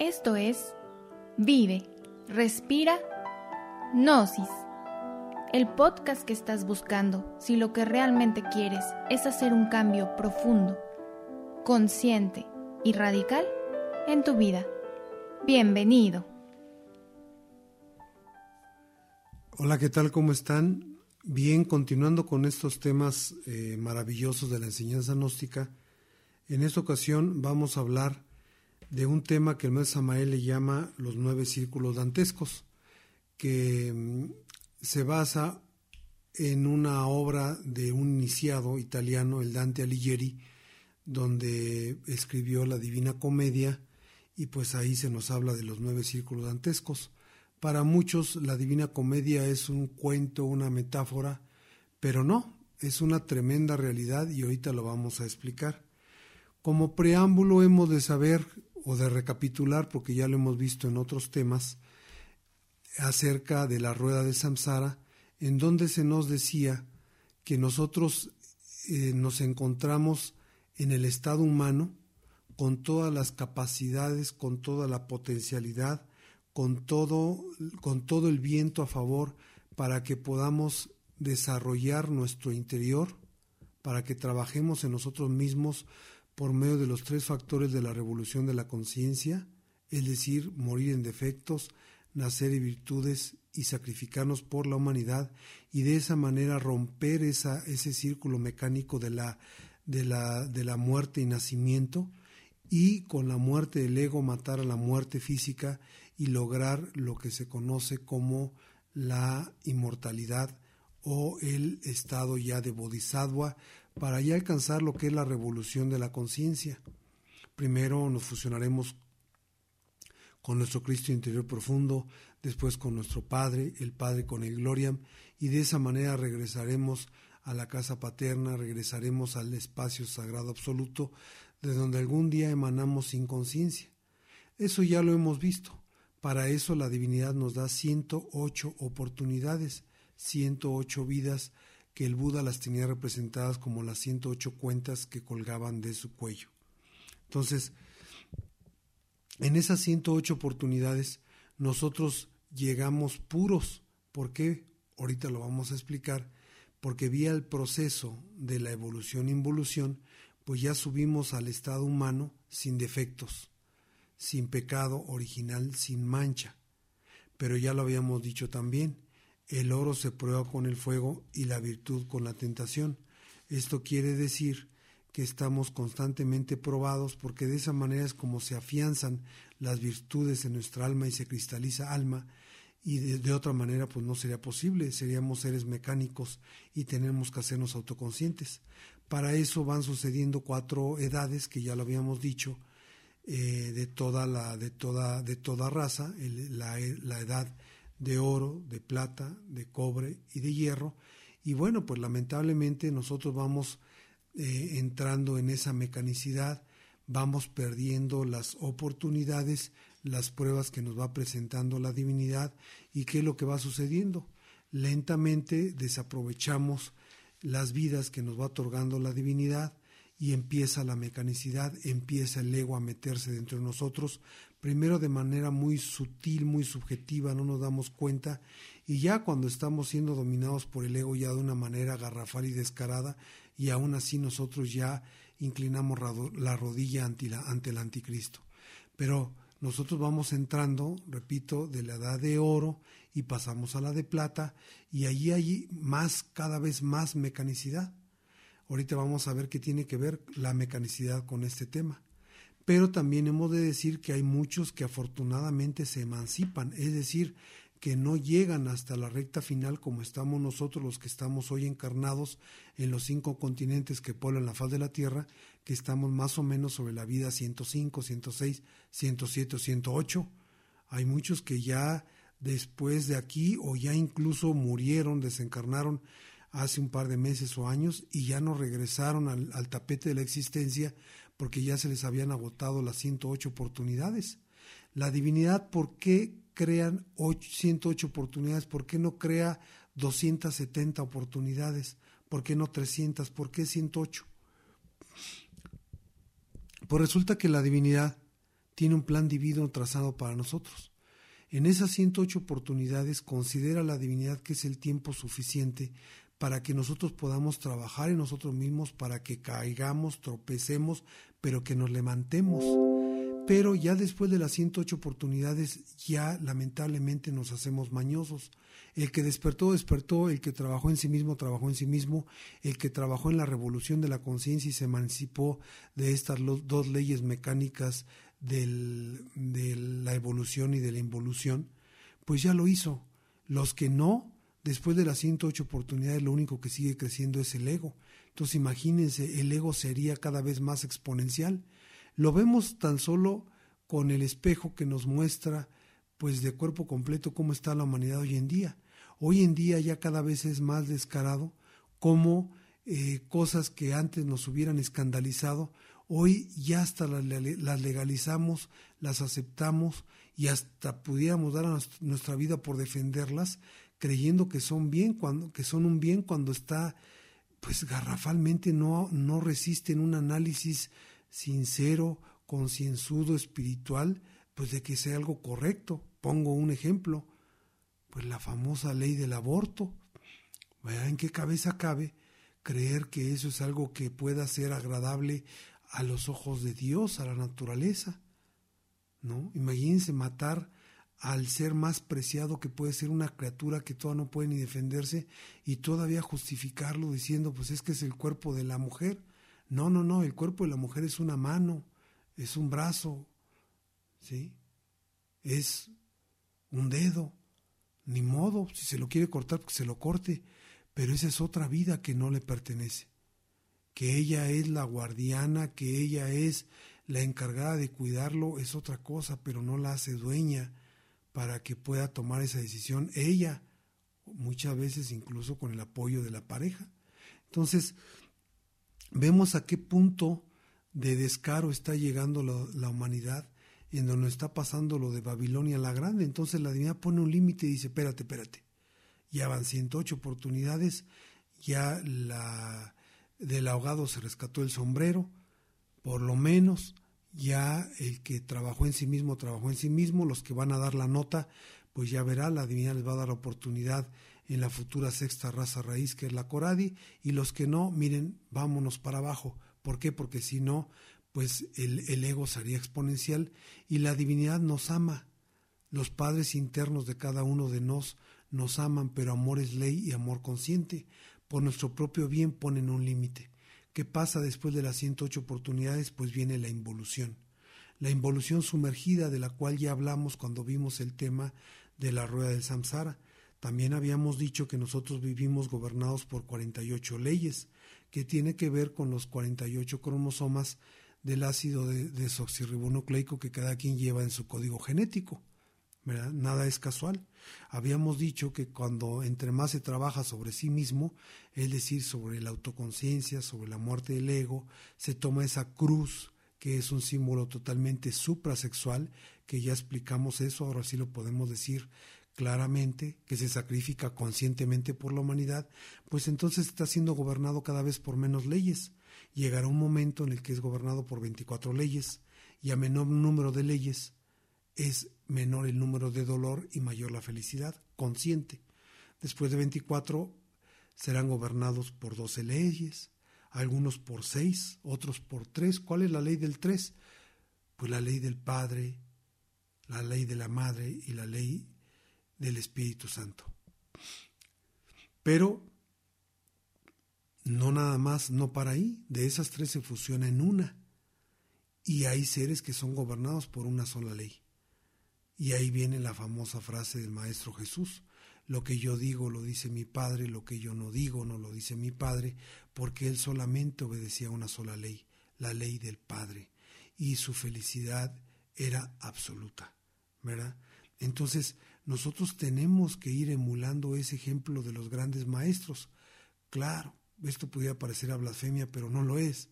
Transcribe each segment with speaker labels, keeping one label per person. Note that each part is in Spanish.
Speaker 1: Esto es Vive, Respira, Gnosis. El podcast que estás buscando si lo que realmente quieres es hacer un cambio profundo, consciente y radical en tu vida. Bienvenido.
Speaker 2: Hola, ¿qué tal? ¿Cómo están? Bien, continuando con estos temas eh, maravillosos de la enseñanza gnóstica, en esta ocasión vamos a hablar de un tema que el maestro Samael le llama los nueve círculos dantescos, que mm, se basa en una obra de un iniciado italiano, el Dante Alighieri, donde escribió la Divina Comedia y pues ahí se nos habla de los nueve círculos dantescos. Para muchos la Divina Comedia es un cuento, una metáfora, pero no, es una tremenda realidad y ahorita lo vamos a explicar. Como preámbulo hemos de saber o de recapitular, porque ya lo hemos visto en otros temas, acerca de la rueda de Samsara, en donde se nos decía que nosotros eh, nos encontramos en el estado humano con todas las capacidades, con toda la potencialidad, con todo, con todo el viento a favor para que podamos desarrollar nuestro interior, para que trabajemos en nosotros mismos por medio de los tres factores de la revolución de la conciencia, es decir, morir en defectos, nacer en virtudes y sacrificarnos por la humanidad y de esa manera romper esa, ese círculo mecánico de la, de, la, de la muerte y nacimiento y con la muerte del ego matar a la muerte física y lograr lo que se conoce como la inmortalidad o el estado ya de bodhisattva para ya alcanzar lo que es la revolución de la conciencia. Primero nos fusionaremos con nuestro Cristo interior profundo, después con nuestro Padre, el Padre con el Gloriam, y de esa manera regresaremos a la casa paterna, regresaremos al espacio sagrado absoluto, de donde algún día emanamos sin conciencia. Eso ya lo hemos visto. Para eso la divinidad nos da 108 oportunidades, 108 vidas que el Buda las tenía representadas como las 108 cuentas que colgaban de su cuello. Entonces, en esas 108 oportunidades, nosotros llegamos puros. ¿Por qué? Ahorita lo vamos a explicar. Porque vía el proceso de la evolución-involución, pues ya subimos al estado humano sin defectos, sin pecado original, sin mancha. Pero ya lo habíamos dicho también, el oro se prueba con el fuego y la virtud con la tentación. Esto quiere decir que estamos constantemente probados porque de esa manera es como se afianzan las virtudes en nuestra alma y se cristaliza alma y de, otra manera pues no sería posible, seríamos seres mecánicos y tenemos que hacernos autoconscientes. Para eso van sucediendo cuatro edades que ya lo habíamos dicho eh, de toda la de toda de toda raza, la, la edad de oro, de plata, de cobre y de hierro. Y bueno, pues lamentablemente nosotros vamos eh, entrando en esa mecanicidad, vamos perdiendo las oportunidades, las pruebas que nos va presentando la divinidad y qué es lo que va sucediendo. Lentamente desaprovechamos las vidas que nos va otorgando la divinidad y empieza la mecanicidad, empieza el ego a meterse dentro de nosotros, primero de manera muy sutil, muy subjetiva, no nos damos cuenta, y ya cuando estamos siendo dominados por el ego ya de una manera garrafal y descarada, y aún así nosotros ya inclinamos la rodilla ante, ante el anticristo. Pero nosotros vamos entrando, repito, de la edad de oro y pasamos a la de plata, y allí hay más, cada vez más mecanicidad Ahorita vamos a ver qué tiene que ver la mecanicidad con este tema. Pero también hemos de decir que hay muchos que afortunadamente se emancipan, es decir, que no llegan hasta la recta final como estamos nosotros los que estamos hoy encarnados en los cinco continentes que poblan la faz de la Tierra, que estamos más o menos sobre la vida 105, 106, 107 108. Hay muchos que ya después de aquí o ya incluso murieron, desencarnaron hace un par de meses o años y ya no regresaron al, tapete de la existencia porque ya se les habían agotado las 108 oportunidades. La divinidad, ¿por qué crean 108 oportunidades? ¿Por qué no crea 270 oportunidades? ¿Por qué no 300? ¿Por qué 108? Pues resulta que la divinidad tiene un plan divino trazado para nosotros. En esas 108 oportunidades considera la divinidad que es el tiempo suficiente para que nosotros podamos trabajar en nosotros mismos, para que caigamos, tropecemos, pero que nos levantemos. Pero ya después de las 108 oportunidades, ya lamentablemente nos hacemos mañosos. El que despertó, despertó, el que trabajó en sí mismo, trabajó en sí mismo, el que trabajó en la revolución de la conciencia y se emancipó de estas dos leyes mecánicas de la evolución y de la involución, pues ya lo hizo. Los que no, después de las 108 oportunidades, lo único que sigue creciendo es el ego. Entonces imagínense, el ego sería cada vez más exponencial. Lo vemos tan solo con el espejo que nos muestra, pues de cuerpo completo, cómo está la humanidad hoy en día. Hoy en día ya cada vez es más descarado cómo eh, cosas que antes nos hubieran escandalizado, Hoy ya hasta las, legalizamos, las aceptamos y hasta pudiéramos dar nuestra vida por defenderlas, creyendo que son bien cuando que son un bien cuando está pues garrafalmente no no resisten un análisis sincero, concienzudo, espiritual, pues de que sea algo correcto. Pongo un ejemplo, pues la famosa ley del aborto. ¿En qué cabeza cabe creer que eso es algo que pueda ser agradable a los ojos de Dios, a la naturaleza. ¿No? Imagínense matar al ser más preciado que puede ser una criatura que todavía no puede ni defenderse y todavía justificarlo diciendo pues es que es el cuerpo de la mujer. No, no, no, el cuerpo de la mujer es una mano, es un brazo, ¿sí? Es un dedo, ni modo, si se lo quiere cortar, que se lo corte, pero esa es otra vida que no le pertenece que ella es la guardiana, que ella es la encargada de cuidarlo, es otra cosa, pero no la hace dueña para que pueda tomar esa decisión ella, muchas veces incluso con el apoyo de la pareja. Entonces, vemos a qué punto de descaro está llegando la, humanidad, en donde está pasando lo de Babilonia la Grande. Entonces la divinidad pone un límite y dice, espérate, espérate. Ya van 108 oportunidades, ya la, del ahogado se rescató el sombrero, por lo menos ya el que trabajó en sí mismo, trabajó en sí mismo, los que van a dar la nota, pues ya verá, la divinidad les va a dar oportunidad en la futura sexta raza raíz que es la Coradi, y los que no, miren, vámonos para abajo. ¿Por qué? Porque si no, pues el, el ego sería exponencial y la divinidad nos ama. Los padres internos de cada uno de nos nos aman, pero amor es ley y amor consciente por nuestro propio bien ponen un límite. ¿Qué pasa después de las 108 oportunidades? Pues viene la involución. La involución sumergida de la cual ya hablamos cuando vimos el tema de la rueda del samsara. También habíamos dicho que nosotros vivimos gobernados por 48 leyes, que tiene que ver con los 48 cromosomas del ácido desoxirribonucleico que cada quien lleva en su código genético. Nada es casual. Habíamos dicho que cuando entre más se trabaja sobre sí mismo, es decir, sobre la autoconciencia, sobre la muerte del ego, se toma esa cruz que es un símbolo totalmente suprasexual, que ya explicamos eso, ahora sí lo podemos decir claramente, que se sacrifica conscientemente por la humanidad, pues entonces está siendo gobernado cada vez por menos leyes. Llegará un momento en el que es gobernado por 24 leyes y a menor número de leyes es menor el número de dolor y mayor la felicidad consciente. Después de 24 serán gobernados por 12 leyes, algunos por 6, otros por 3. ¿Cuál es la ley del 3? Pues la ley del Padre, la ley de la Madre y la ley del Espíritu Santo. Pero no nada más, no para ahí, de esas tres se fusiona en una. Y hay seres que son gobernados por una sola ley. Y ahí viene la famosa frase del Maestro Jesús, lo que yo digo lo dice mi Padre, lo que yo no digo no lo dice mi Padre, porque él solamente obedecía una sola ley, la ley del Padre, y su felicidad era absoluta, ¿verdad? Entonces, nosotros tenemos que ir emulando ese ejemplo de los grandes maestros. Claro, esto pudiera parecer a blasfemia, pero no lo es.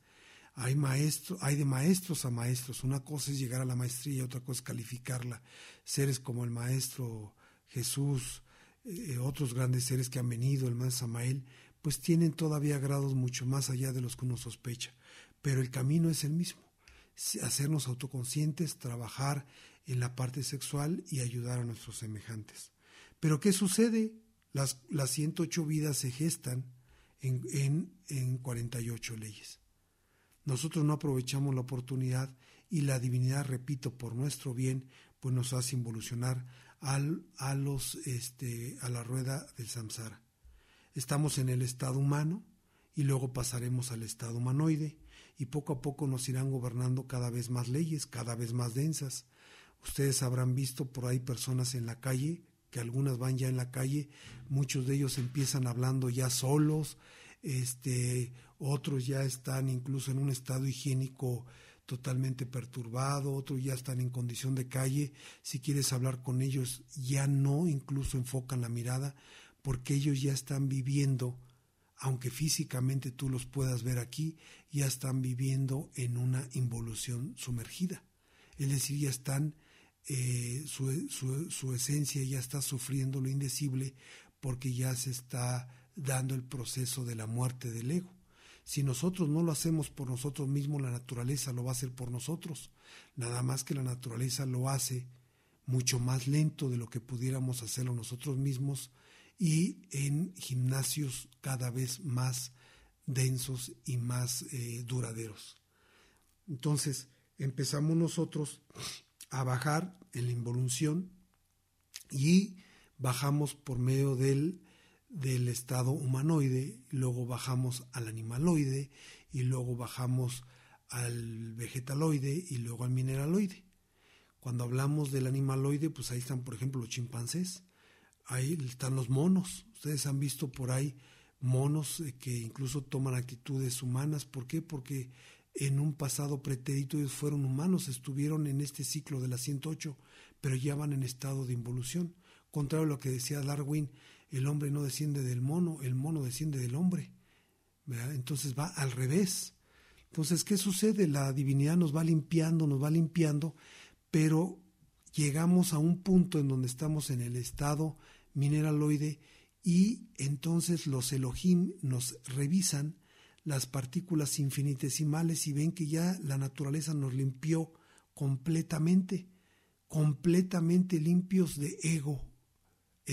Speaker 2: Hay maestros, hay de maestros a maestros. Una cosa es llegar a la maestría otra cosa es calificarla. Seres como el maestro Jesús, eh, otros grandes seres que han venido, el man Samael, pues tienen todavía grados mucho más allá de los que uno sospecha. Pero el camino es el mismo. hacernos autoconscientes, trabajar en la parte sexual y ayudar a nuestros semejantes. Pero ¿qué sucede? Las, las 108 vidas se gestan en, en, en 48 leyes. Nosotros no aprovechamos la oportunidad y la divinidad, repito, por nuestro bien, pues nos hace involucionar al, a, los, este, a la rueda del samsara. Estamos en el estado humano y luego pasaremos al estado humanoide y poco a poco nos irán gobernando cada vez más leyes, cada vez más densas. Ustedes habrán visto por ahí personas en la calle, que algunas van ya en la calle, muchos de ellos empiezan hablando ya solos, este, otros ya están incluso en un estado higiénico totalmente perturbado, otros ya están en condición de calle, si quieres hablar con ellos ya no incluso enfocan la mirada porque ellos ya están viviendo, aunque físicamente tú los puedas ver aquí, ya están viviendo en una involución sumergida, es decir, ya están, eh, su, su, su esencia ya está sufriendo lo indecible porque ya se está dando el proceso de la muerte del ego. Si nosotros no lo hacemos por nosotros mismos, la naturaleza lo va a hacer por nosotros. Nada más que la naturaleza lo hace mucho más lento de lo que pudiéramos hacerlo nosotros mismos y en gimnasios cada vez más densos y más eh, duraderos. Entonces empezamos nosotros a bajar en la involución y bajamos por medio del del estado humanoide, luego bajamos al animaloide y luego bajamos al vegetaloide y luego al mineraloide. Cuando hablamos del animaloide, pues ahí están, por ejemplo, los chimpancés, ahí están los monos. Ustedes han visto por ahí monos eh, que incluso toman actitudes humanas. ¿Por qué? Porque en un pasado pretérito ellos fueron humanos, estuvieron en este ciclo de la 108, pero ya van en estado de involución. Contrario a lo que decía Darwin, el hombre no desciende del mono, el mono desciende del hombre. Entonces va al revés. Entonces, ¿qué sucede? La divinidad nos va limpiando, nos va limpiando, pero llegamos a un punto en donde estamos en el estado mineraloide y entonces los Elohim nos revisan las partículas infinitesimales y ven que ya la naturaleza nos limpió completamente, completamente limpios de ego,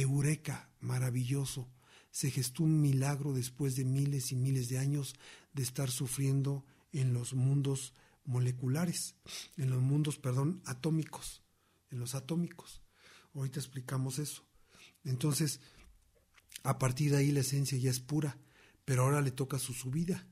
Speaker 2: eureka, maravilloso. Se gestó un milagro después de miles y miles de años de estar sufriendo en los mundos moleculares, en los mundos, perdón, atómicos, en los atómicos. Ahorita explicamos eso. Entonces, a partir de ahí la esencia ya es pura, pero ahora le toca su subida.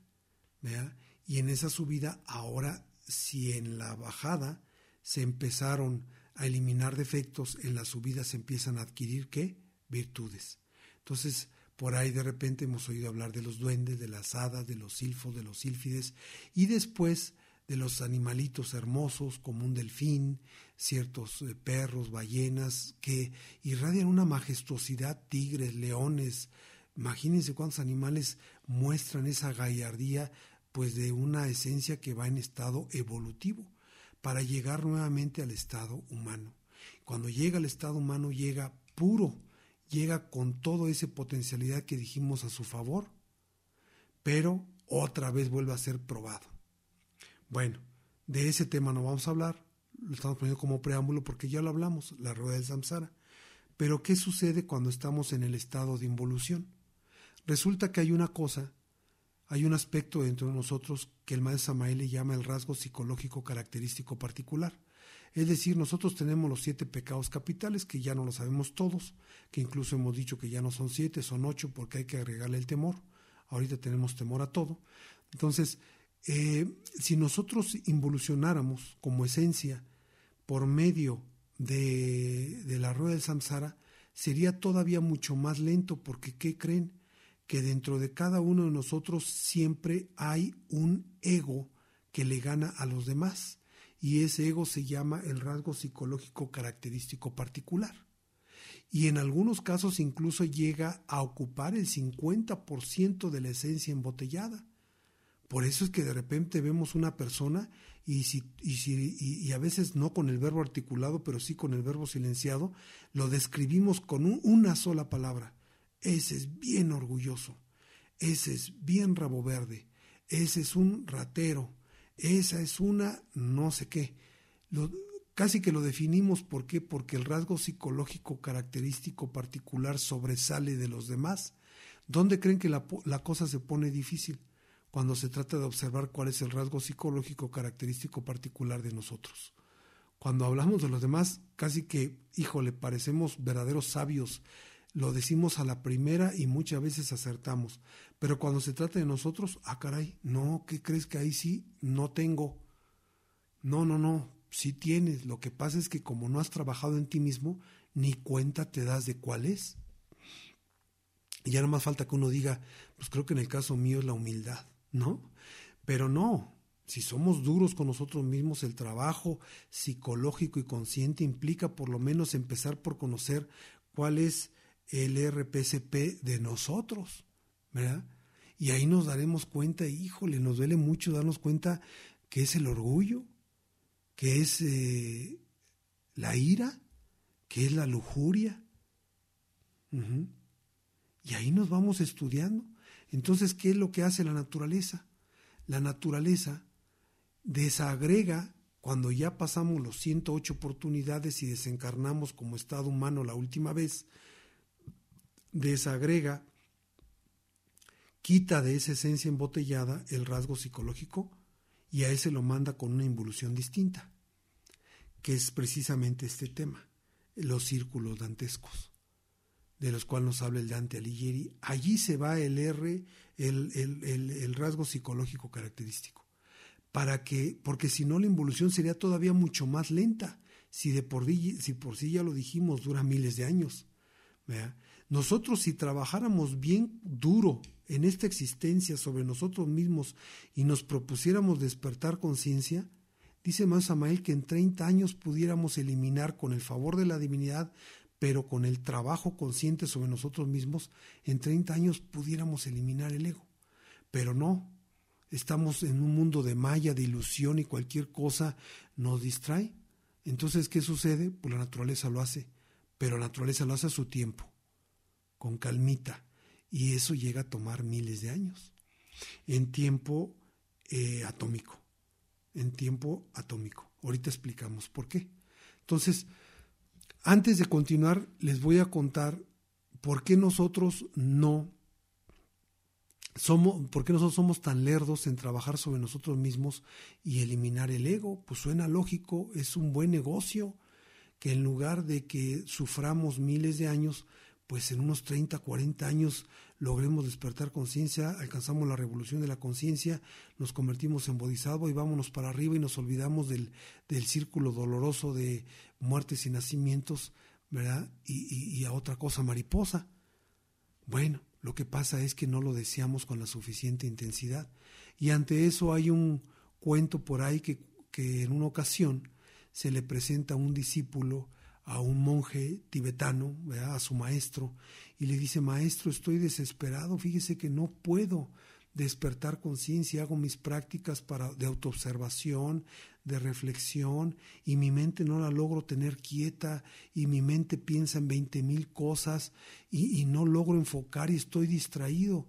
Speaker 2: Y en esa subida, ahora, si en la bajada se empezaron a eliminar defectos, en la subida se empiezan a adquirir qué? Virtudes. Entonces, por ahí de repente hemos oído hablar de los duendes, de las hadas, de los silfos, de los sílfides, y después de los animalitos hermosos como un delfín, ciertos eh, perros, ballenas, que irradian una majestuosidad, tigres, leones. Imagínense cuántos animales muestran esa gallardía, pues de una esencia que va en estado evolutivo, para llegar nuevamente al estado humano. Cuando llega al estado humano, llega puro, llega con toda esa potencialidad que dijimos a su favor, pero otra vez vuelve a ser probado. Bueno, de ese tema no vamos a hablar, lo estamos poniendo como preámbulo porque ya lo hablamos, la rueda del samsara. Pero ¿qué sucede cuando estamos en el estado de involución? Resulta que hay una cosa, hay un aspecto dentro de nosotros que el maestro Samael le llama el rasgo psicológico característico particular. Es decir, nosotros tenemos los siete pecados capitales, que ya no lo sabemos todos, que incluso hemos dicho que ya no son siete, son ocho, porque hay que agregarle el temor. Ahorita tenemos temor a todo. Entonces, eh, si nosotros involucionáramos como esencia por medio de, de la rueda del samsara, sería todavía mucho más lento, porque ¿qué creen? Que dentro de cada uno de nosotros siempre hay un ego que le gana a los demás y ese ego se llama el rasgo psicológico característico particular. Y en algunos casos incluso llega a ocupar el 50% de la esencia embotellada. Por eso es que de repente vemos una persona y, si, y, a veces no con el verbo articulado, pero sí con el verbo silenciado, lo describimos con una sola palabra. Ese es bien orgulloso, ese es bien rabo verde, ese es un ratero, esa es una no sé qué. casi que lo definimos, ¿por qué? Porque el rasgo psicológico característico particular sobresale de los demás. ¿Dónde creen que la, la cosa se pone difícil? Cuando se trata de observar cuál es el rasgo psicológico característico particular de nosotros. Cuando hablamos de los demás, casi que, híjole, parecemos verdaderos sabios lo decimos a la primera y muchas veces acertamos. Pero cuando se trata de nosotros, ah, caray, no, ¿qué crees que ahí sí? No tengo. No, no, no, sí tienes. Lo que pasa es que como no has trabajado en ti mismo, ni cuenta te das de cuál es. Y ya no más falta que uno diga, pues creo que en el caso mío es la humildad, ¿no? Pero no, si somos duros con nosotros mismos, el trabajo psicológico y consciente implica por lo menos empezar por conocer cuál es el RPCP de nosotros, ¿verdad? Y ahí nos daremos cuenta, híjole, nos duele mucho darnos cuenta que es el orgullo, que es eh, la ira, que es la lujuria. Y ahí nos vamos estudiando. Entonces, ¿qué es lo que hace la naturaleza? La naturaleza desagrega cuando ya pasamos los 108 oportunidades y desencarnamos como estado humano la última vez, desagrega, quita de esa esencia embotellada el rasgo psicológico y a ese lo manda con una involución distinta, que es precisamente este tema, los círculos dantescos, de los cuales nos habla el Dante Alighieri. Allí se va el R, el, el rasgo psicológico característico, para que, porque si no la involución sería todavía mucho más lenta, si de por, si por sí ya lo dijimos, dura miles de años. Nosotros si trabajáramos bien duro en esta existencia sobre nosotros mismos y nos propusiéramos despertar conciencia, dice más Samael que en 30 años pudiéramos eliminar con el favor de la divinidad, pero con el trabajo consciente sobre nosotros mismos, en 30 años pudiéramos eliminar el ego. Pero no, estamos en un mundo de malla, de ilusión y cualquier cosa nos distrae. Entonces, ¿qué sucede? Pues la naturaleza lo hace, pero la naturaleza lo hace a su tiempo con calmita, y eso llega a tomar miles de años, en tiempo eh, atómico, en tiempo atómico. Ahorita explicamos por qué. Entonces, antes de continuar, les voy a contar por qué nosotros no somos, por qué nosotros somos tan lerdos en trabajar sobre nosotros mismos y eliminar el ego. Pues suena lógico, es un buen negocio que en lugar de que suframos miles de años, pues en unos 30, 40 años logremos despertar conciencia, alcanzamos la revolución de la conciencia, nos convertimos en bodhisattva y vámonos para arriba y nos olvidamos del, del círculo doloroso de muertes y nacimientos, ¿verdad? Y, y a otra cosa mariposa. Bueno, lo que pasa es que no lo deseamos con la suficiente intensidad. Y ante eso hay un cuento por ahí que, que en una ocasión se le presenta a un discípulo a un monje tibetano, a su maestro, y le dice, maestro, estoy desesperado, fíjese que no puedo despertar conciencia, hago mis prácticas para, de autoobservación, de reflexión, y mi mente no la logro tener quieta, y mi mente piensa en veinte mil cosas, y, y no logro enfocar y estoy distraído.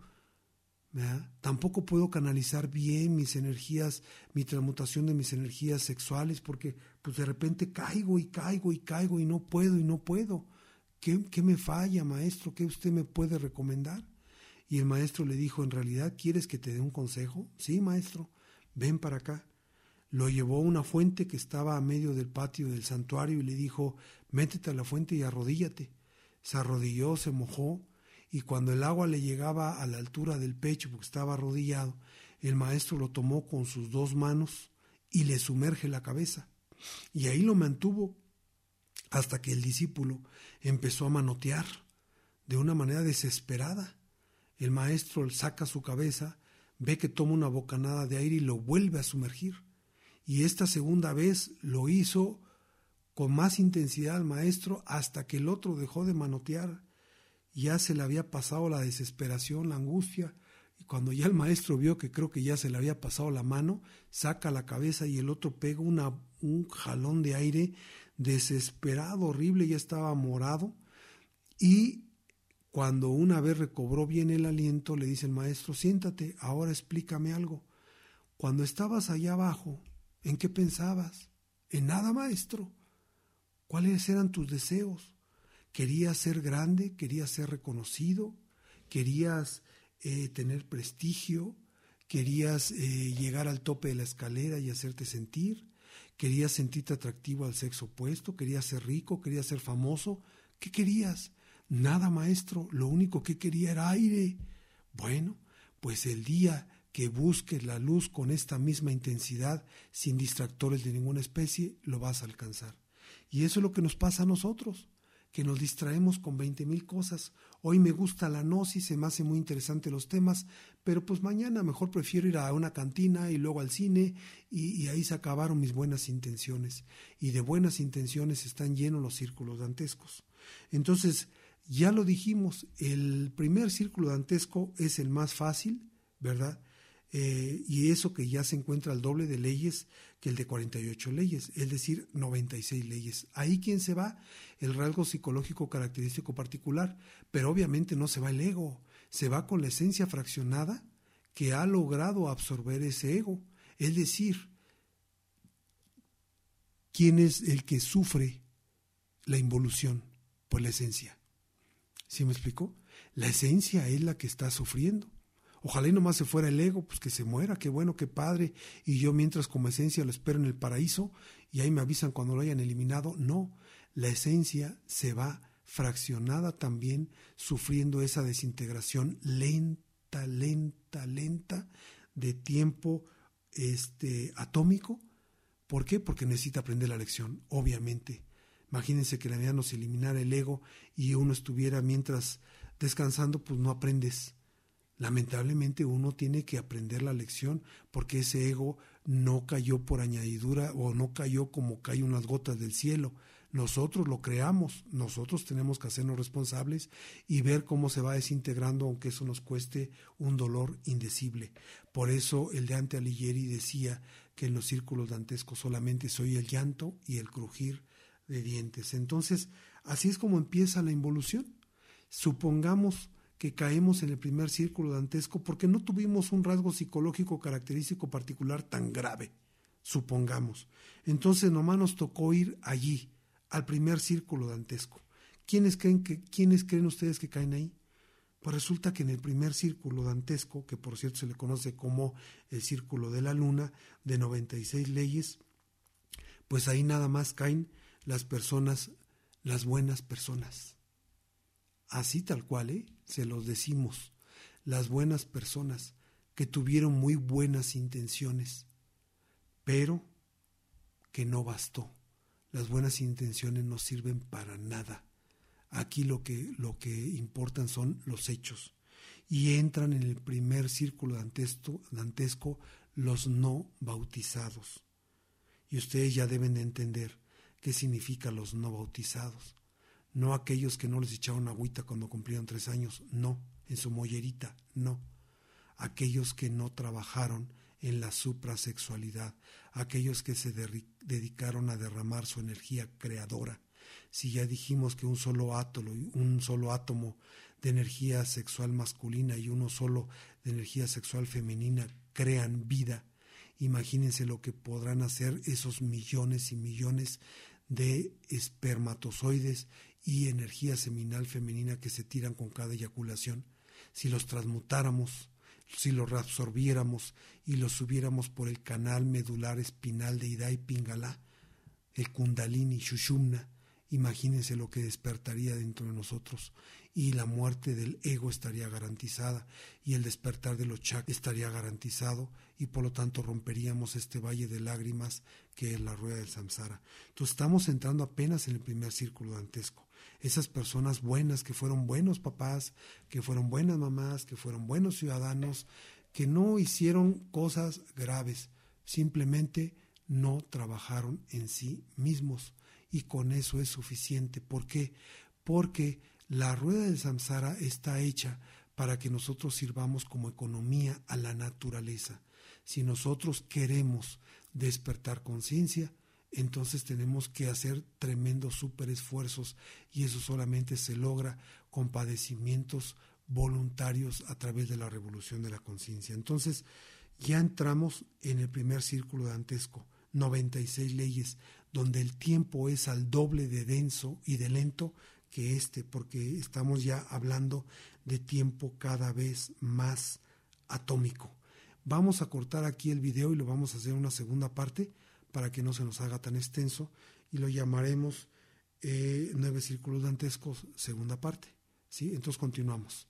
Speaker 2: Tampoco puedo canalizar bien mis energías, mi transmutación de mis energías sexuales, porque pues de repente caigo y caigo y caigo y no puedo y no puedo. ¿Qué, qué me falla, maestro? ¿Qué usted me puede recomendar? Y el maestro le dijo, ¿en realidad quieres que te dé un consejo? Sí, maestro, ven para acá. Lo llevó a una fuente que estaba a medio del patio del santuario y le dijo, métete a la fuente y arrodíllate. Se arrodilló, se mojó, y cuando el agua le llegaba a la altura del pecho porque estaba arrodillado, el maestro lo tomó con sus dos manos y le sumerge la cabeza. Y ahí lo mantuvo hasta que el discípulo empezó a manotear de una manera desesperada. El maestro saca su cabeza, ve que toma una bocanada de aire y lo vuelve a sumergir. Y esta segunda vez lo hizo con más intensidad al maestro hasta que el otro dejó de manotear ya se le había pasado la desesperación, la angustia, y cuando ya el maestro vio que creo que ya se le había pasado la mano, saca la cabeza y el otro pega una, un jalón de aire desesperado, horrible, ya estaba morado, y cuando una vez recobró bien el aliento, le dice el maestro, siéntate, ahora explícame algo. cuando estabas allá abajo, ¿en qué pensabas? En nada, maestro. ¿Cuáles eran tus deseos? ¿Querías ser grande? ¿Querías ser reconocido? ¿Querías eh, tener prestigio? ¿Querías eh, llegar al tope de la escalera y hacerte sentir? ¿Querías sentirte atractivo al sexo opuesto? ¿Querías ser rico? ¿Querías ser famoso? ¿Qué querías? Nada, maestro. Lo único que quería era aire. Bueno, pues el día que busques la luz con esta misma intensidad, sin distractores de ninguna especie, lo vas a alcanzar. Y eso es lo que nos pasa a nosotros, que nos distraemos con veinte mil cosas. Hoy me gusta la gnosis, se me hace muy interesante los temas, pero pues mañana mejor prefiero ir a una cantina y luego al cine y, y ahí se acabaron mis buenas intenciones. Y de buenas intenciones están llenos los círculos dantescos. Entonces, ya lo dijimos, el primer círculo dantesco es el más fácil, ¿verdad? Eh, y eso que ya se encuentra al doble de leyes que el de 48 leyes, es decir, 96 leyes. Ahí quién se va, el rasgo psicológico característico particular, pero obviamente no se va el ego, se va con la esencia fraccionada que ha logrado absorber ese ego. Es decir, ¿quién es el que sufre la involución? Pues la esencia. ¿Sí me explicó? La esencia es la que está sufriendo. Ojalá y nomás se fuera el ego, pues que se muera, qué bueno, qué padre. Y yo mientras como esencia lo espero en el paraíso y ahí me avisan cuando lo hayan eliminado. No, la esencia se va fraccionada también, sufriendo esa desintegración lenta, lenta, lenta de tiempo este, atómico. ¿Por qué? Porque necesita aprender la lección, obviamente. Imagínense que la vida nos eliminara el ego y uno estuviera mientras descansando, pues no aprendes Lamentablemente uno tiene que aprender la lección porque ese ego no cayó por añadidura o no cayó como caen unas gotas del cielo. Nosotros lo creamos, nosotros tenemos que hacernos responsables y ver cómo se va desintegrando aunque eso nos cueste un dolor indecible. Por eso el de Ante Alighieri decía que en los círculos dantescos solamente soy el llanto y el crujir de dientes. Entonces, así es como empieza la involución. Supongamos que caemos en el primer círculo dantesco porque no tuvimos un rasgo psicológico característico particular tan grave, supongamos. Entonces nomás nos tocó ir allí, al primer círculo dantesco. ¿Quiénes creen, que, ¿Quiénes creen ustedes que caen ahí? Pues resulta que en el primer círculo dantesco, que por cierto se le conoce como el círculo de la luna, de 96 leyes, pues ahí nada más caen las personas, las buenas personas. Así tal cual, ¿eh? se los decimos, las buenas personas que tuvieron muy buenas intenciones, pero que no bastó. Las buenas intenciones no sirven para nada. Aquí lo que, lo que importan son los hechos. Y entran en el primer círculo dantesco, dantesco los no bautizados. Y ustedes ya deben de entender qué significa los no bautizados no aquellos que no les echaron agüita cuando cumplieron tres años, no, en su mollerita, no, aquellos que no trabajaron en la suprasexualidad, aquellos que se dedicaron a derramar su energía creadora. Si ya dijimos que un solo átomo, un solo átomo de energía sexual masculina y uno solo de energía sexual femenina crean vida, imagínense lo que podrán hacer esos millones y millones de espermatozoides y energía seminal femenina que se tiran con cada eyaculación, si los transmutáramos, si los reabsorbiéramos y los subiéramos por el canal medular espinal de Ida y Pingala, el Kundalini Shushumna, imagínense lo que despertaría dentro de nosotros y la muerte del ego estaría garantizada y el despertar de los chak estaría garantizado y por lo tanto romperíamos este valle de lágrimas que es la rueda del samsara. Entonces estamos entrando apenas en el primer círculo dantesco esas personas buenas, que fueron buenos papás, que fueron buenas mamás, que fueron buenos ciudadanos, que no hicieron cosas graves, simplemente no trabajaron en sí mismos. Y con eso es suficiente. ¿Por qué? Porque la rueda del samsara está hecha para que nosotros sirvamos como economía a la naturaleza. Si nosotros queremos despertar conciencia, entonces tenemos que hacer tremendos super esfuerzos y eso solamente se logra con padecimientos voluntarios a través de la revolución de la conciencia. Entonces, ya entramos en el primer círculo dantesco, 96 leyes, donde el tiempo es al doble de denso y de lento que este, porque estamos ya hablando de tiempo cada vez más atómico. Vamos a cortar aquí el video y lo vamos a hacer una segunda parte para que no se nos haga tan extenso y lo llamaremos eh, Nueve Círculos Dantescos, segunda parte. ¿sí? Entonces continuamos.